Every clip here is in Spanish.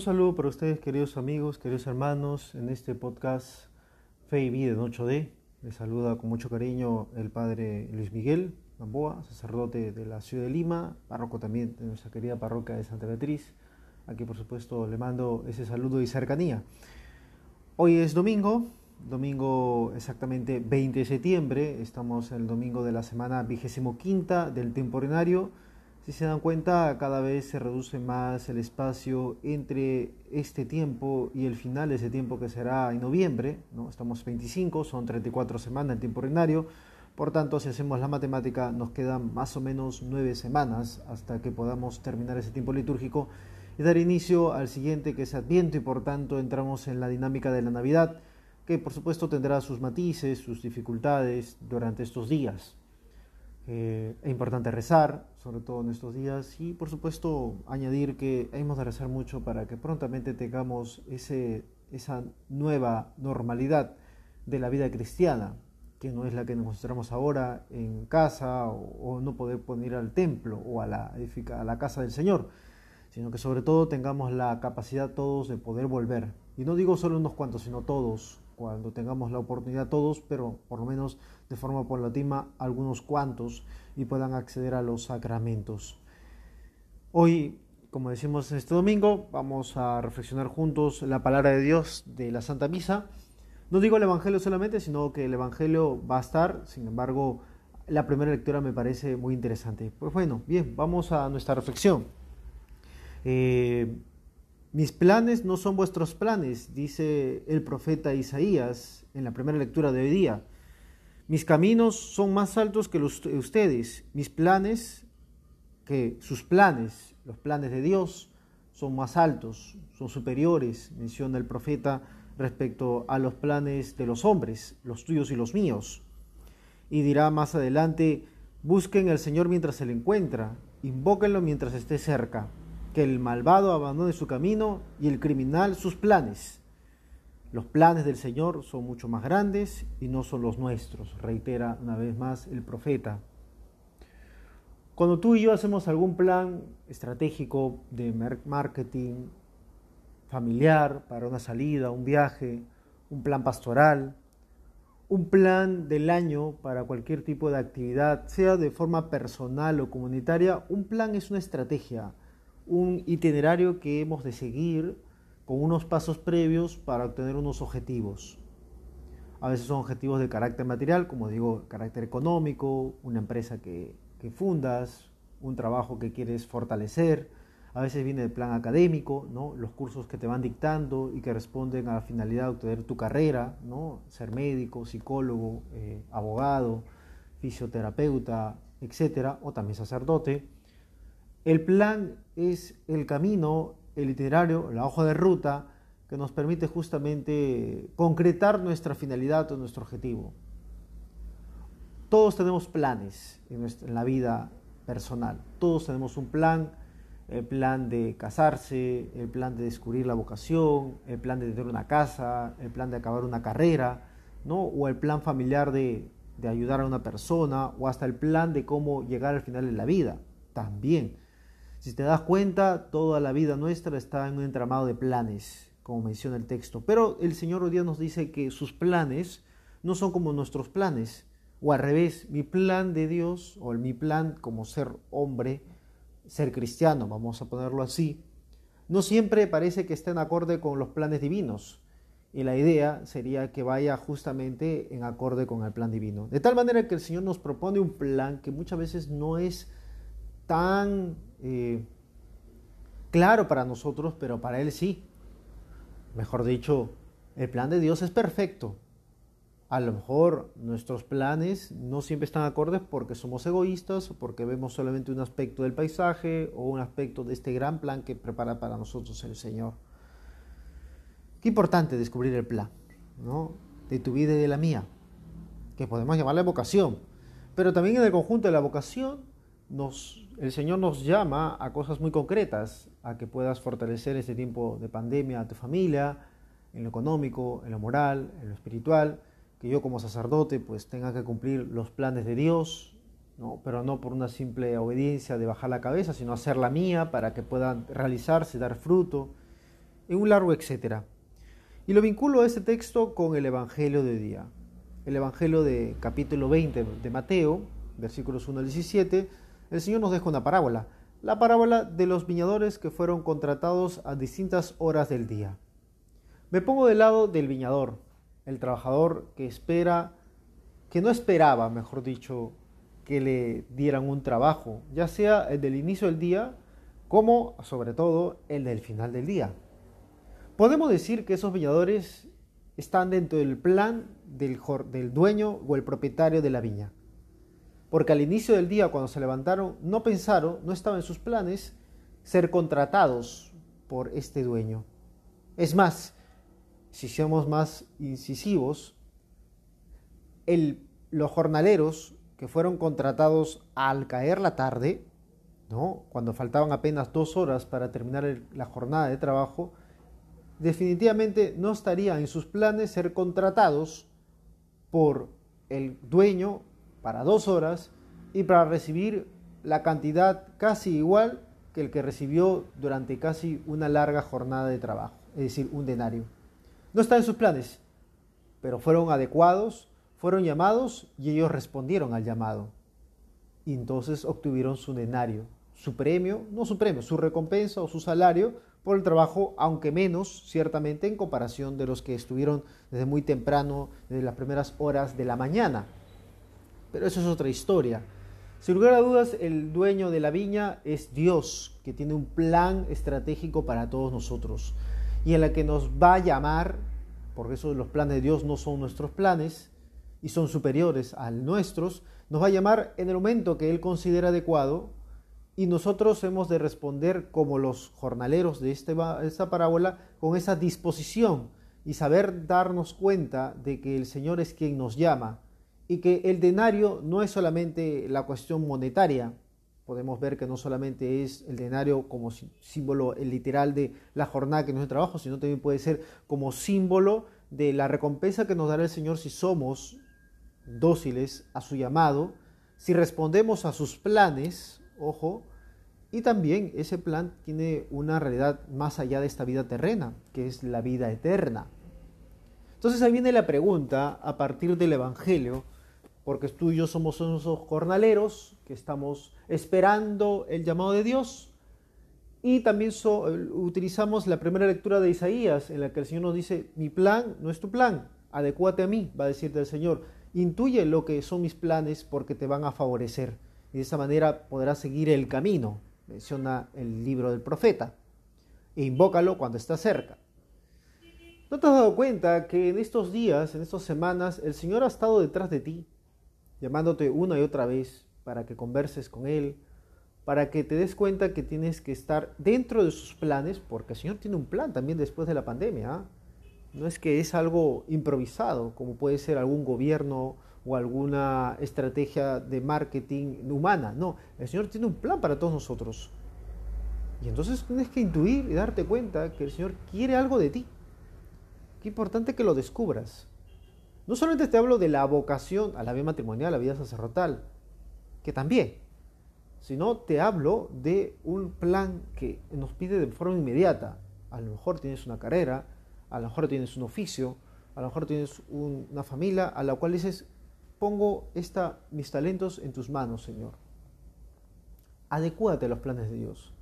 Un saludo para ustedes, queridos amigos, queridos hermanos, en este podcast Fe y Vida en 8D. Les saluda con mucho cariño el padre Luis Miguel Gamboa, sacerdote de la ciudad de Lima, párroco también de nuestra querida parroquia de Santa Beatriz. Aquí, por supuesto, le mando ese saludo y cercanía. Hoy es domingo, domingo exactamente 20 de septiembre, estamos en el domingo de la semana vigésimo quinta del temporinario. Si se dan cuenta, cada vez se reduce más el espacio entre este tiempo y el final ese tiempo que será en noviembre. ¿no? Estamos 25, son 34 semanas el tiempo ordinario. Por tanto, si hacemos la matemática, nos quedan más o menos nueve semanas hasta que podamos terminar ese tiempo litúrgico y dar inicio al siguiente que es Adviento y por tanto entramos en la dinámica de la Navidad que por supuesto tendrá sus matices, sus dificultades durante estos días. Eh, es importante rezar, sobre todo en estos días, y por supuesto añadir que hemos de rezar mucho para que prontamente tengamos ese, esa nueva normalidad de la vida cristiana, que no es la que nos mostramos ahora en casa o, no poder poner al templo o a la, a la casa del Señor, sino que sobre todo tengamos la capacidad todos de poder volver. Y no digo solo unos cuantos, sino todos, cuando tengamos la oportunidad todos, pero por lo menos de forma paulatina algunos cuantos y puedan acceder a los sacramentos. Hoy, como decimos este domingo, vamos a reflexionar juntos la palabra de Dios de la Santa Misa. No digo el Evangelio solamente, sino que el Evangelio va a estar, sin embargo, la primera lectura me parece muy interesante. Pues bueno, bien, vamos a nuestra reflexión. Eh, mis planes no son vuestros planes, dice el profeta Isaías en la primera lectura de hoy día. Mis caminos son más altos que los de ustedes. Mis planes, que sus planes, los planes de Dios, son más altos, son superiores, menciona el profeta respecto a los planes de los hombres, los tuyos y los míos. Y dirá más adelante, busquen al Señor mientras se le encuentra, invóquenlo mientras esté cerca que el malvado abandone su camino y el criminal sus planes. Los planes del Señor son mucho más grandes y no son los nuestros, reitera una vez más el profeta. Cuando tú y yo hacemos algún plan estratégico de marketing familiar para una salida, un viaje, un plan pastoral, un plan del año para cualquier tipo de actividad, sea de forma personal o comunitaria, un plan es una estrategia, un itinerario que hemos de seguir con unos pasos previos para obtener unos objetivos. A veces son objetivos de carácter material, como digo, carácter económico, una empresa que, fundas, un trabajo que quieres fortalecer. A veces viene el plan académico, ¿no? los cursos que te van dictando y que responden a la finalidad de obtener tu carrera, ¿no? ser médico, psicólogo, eh, abogado, fisioterapeuta, etcétera, o también sacerdote. El plan es el camino, el itinerario, la hoja de ruta que nos permite justamente concretar nuestra finalidad o nuestro objetivo. Todos tenemos planes en, la vida personal, todos tenemos un plan, el plan de casarse, el plan de descubrir la vocación, el plan de tener una casa, el plan de acabar una carrera, ¿no? o el plan familiar de, de ayudar a una persona, o hasta el plan de cómo llegar al final de la vida, también. Si te das cuenta, toda la vida nuestra está en un entramado de planes, como menciona el texto. Pero el Señor hoy día nos dice que sus planes no son como nuestros planes. O al revés, mi plan de Dios, o mi plan como ser hombre, ser cristiano, vamos a ponerlo así, no siempre parece que esté en acorde con los planes divinos. Y la idea sería que vaya justamente en acorde con el plan divino. De tal manera que el Señor nos propone un plan que muchas veces no es tan eh, claro para nosotros, pero para Él sí. Mejor dicho, el plan de Dios es perfecto. A lo mejor nuestros planes no siempre están acordes porque somos egoístas porque vemos solamente un aspecto del paisaje o un aspecto de este gran plan que prepara para nosotros el Señor. Qué importante descubrir el plan, ¿no? De tu vida y de la mía, que podemos llamarle vocación. Pero también en el conjunto de la vocación el Señor nos llama a cosas muy concretas, a que puedas fortalecer este tiempo de pandemia a tu familia, en lo económico, en lo moral, en lo espiritual, que yo como sacerdote pues tenga que cumplir los planes de Dios, ¿no? pero no por una simple obediencia de bajar la cabeza, sino hacer la mía para que puedan realizarse, dar fruto, en un largo etcétera. Y lo vinculo a este texto con el Evangelio de día. El Evangelio de capítulo 20 de Mateo, versículos 1 al 17, el Señor nos deja una parábola. La parábola de los viñadores que fueron contratados a distintas horas del día. Me pongo del lado del viñador, el trabajador que espera, que no esperaba, mejor dicho, que le dieran un trabajo, ya sea el del inicio del día como sobre todo el del final del día. Podemos decir que esos viñadores están dentro del plan del, dueño o el propietario de la viña. Porque al inicio del día, cuando se levantaron, no pensaron, no estaba en sus planes ser contratados por este dueño. Es más, si somos más incisivos, los jornaleros que fueron contratados al caer la tarde, ¿no? cuando faltaban apenas dos horas para terminar la jornada de trabajo, definitivamente no estaría en sus planes ser contratados por el dueño para dos horas y para recibir la cantidad casi igual que el que recibió durante casi una larga jornada de trabajo, es decir, un denario. No está en sus planes, pero fueron adecuados fueron llamados y ellos respondieron al llamado. Y entonces obtuvieron su denario, su premio, no su premio, su recompensa o su salario por el trabajo, aunque menos, ciertamente, en comparación de los que estuvieron desde muy temprano, desde las primeras horas de la mañana. Pero eso es otra historia. Sin lugar a dudas, el dueño de la viña es Dios, que tiene un plan estratégico para todos nosotros y en la que nos va a llamar, porque eso los planes de Dios no son nuestros planes, y son superiores a nuestros, nos va a llamar en el momento que Él considera adecuado y nosotros hemos de responder como los jornaleros de este esta parábola con esa disposición y saber darnos cuenta de que el Señor es quien nos llama y que el denario no es solamente la cuestión monetaria, podemos ver que no solamente es el denario como símbolo literal de la jornada que no es trabajo, sino también puede ser como símbolo de la recompensa que nos dará el Señor si somos dóciles a su llamado, si respondemos a sus planes, ojo, y también ese plan tiene una realidad más allá de esta vida terrena, que es la vida eterna. Entonces ahí viene la pregunta a partir del Evangelio, porque tú y yo somos esos jornaleros que estamos esperando el llamado de Dios. Y también utilizamos la primera lectura de Isaías, en la que el Señor nos dice, mi plan no es tu plan, adecúate a mí, va a decirte el Señor. Intuye lo que son mis planes porque te van a favorecer y de esa manera podrás seguir el camino, menciona el libro del profeta, e invócalo cuando está cerca. ¿No te has dado cuenta que en estos días, en estas semanas, el Señor ha estado detrás de ti, llamándote una y otra vez para que converses con Él, para que te des cuenta que tienes que estar dentro de sus planes, porque el Señor tiene un plan también después de la pandemia. ¿ah? No es que es algo improvisado, como puede ser algún gobierno o alguna estrategia de marketing humana. No, el Señor tiene un plan para todos nosotros. Y entonces tienes que intuir y darte cuenta que el Señor quiere algo de ti. Qué importante que lo descubras. No solamente te hablo de la vocación a la vida matrimonial, a la vida sacerdotal, que también, sino te hablo de un plan que nos pide de forma inmediata. A lo mejor tienes una carrera, a lo mejor tienes un oficio, a lo mejor tienes una familia a la cual dices, pongo mis talentos en tus manos, Señor. Adecúate a los planes de Dios.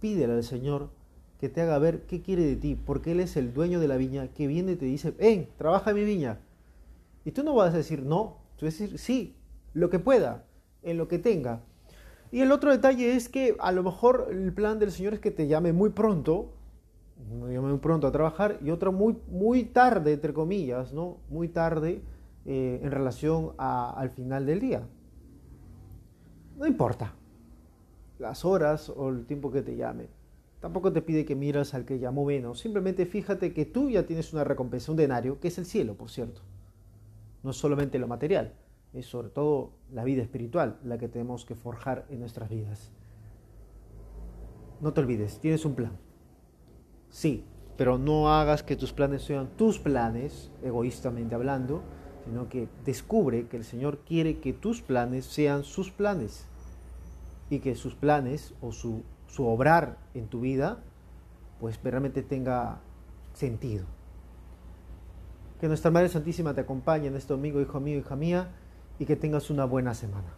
Pídele al Señor que te haga ver qué quiere de ti, porque Él es el dueño de la viña que viene y te dice, ven, trabaja mi viña. Y tú no vas a decir no, tú vas a decir sí, lo que pueda, en lo que tenga. Y el otro detalle es que a lo mejor el plan del Señor es que te llame muy pronto muy pronto a trabajar y otra muy, muy tarde, entre comillas, ¿no? Muy tarde eh, en relación al final del día. No importa las horas o el tiempo que te llame. Tampoco te pide que miras al que llamó menos. Simplemente fíjate que tú ya tienes una recompensa, un denario, que es el cielo, por cierto. No es solamente lo material, es sobre todo la vida espiritual la que tenemos que forjar en nuestras vidas. No te olvides, tienes un plan. Sí, pero no hagas que tus planes sean tus planes, egoístamente hablando, sino que descubre que el Señor quiere que tus planes sean sus planes y que sus planes o su, su obrar en tu vida pues realmente tenga sentido. Que nuestra Madre Santísima te acompañe en este domingo, hijo mío, hija mía, y que tengas una buena semana.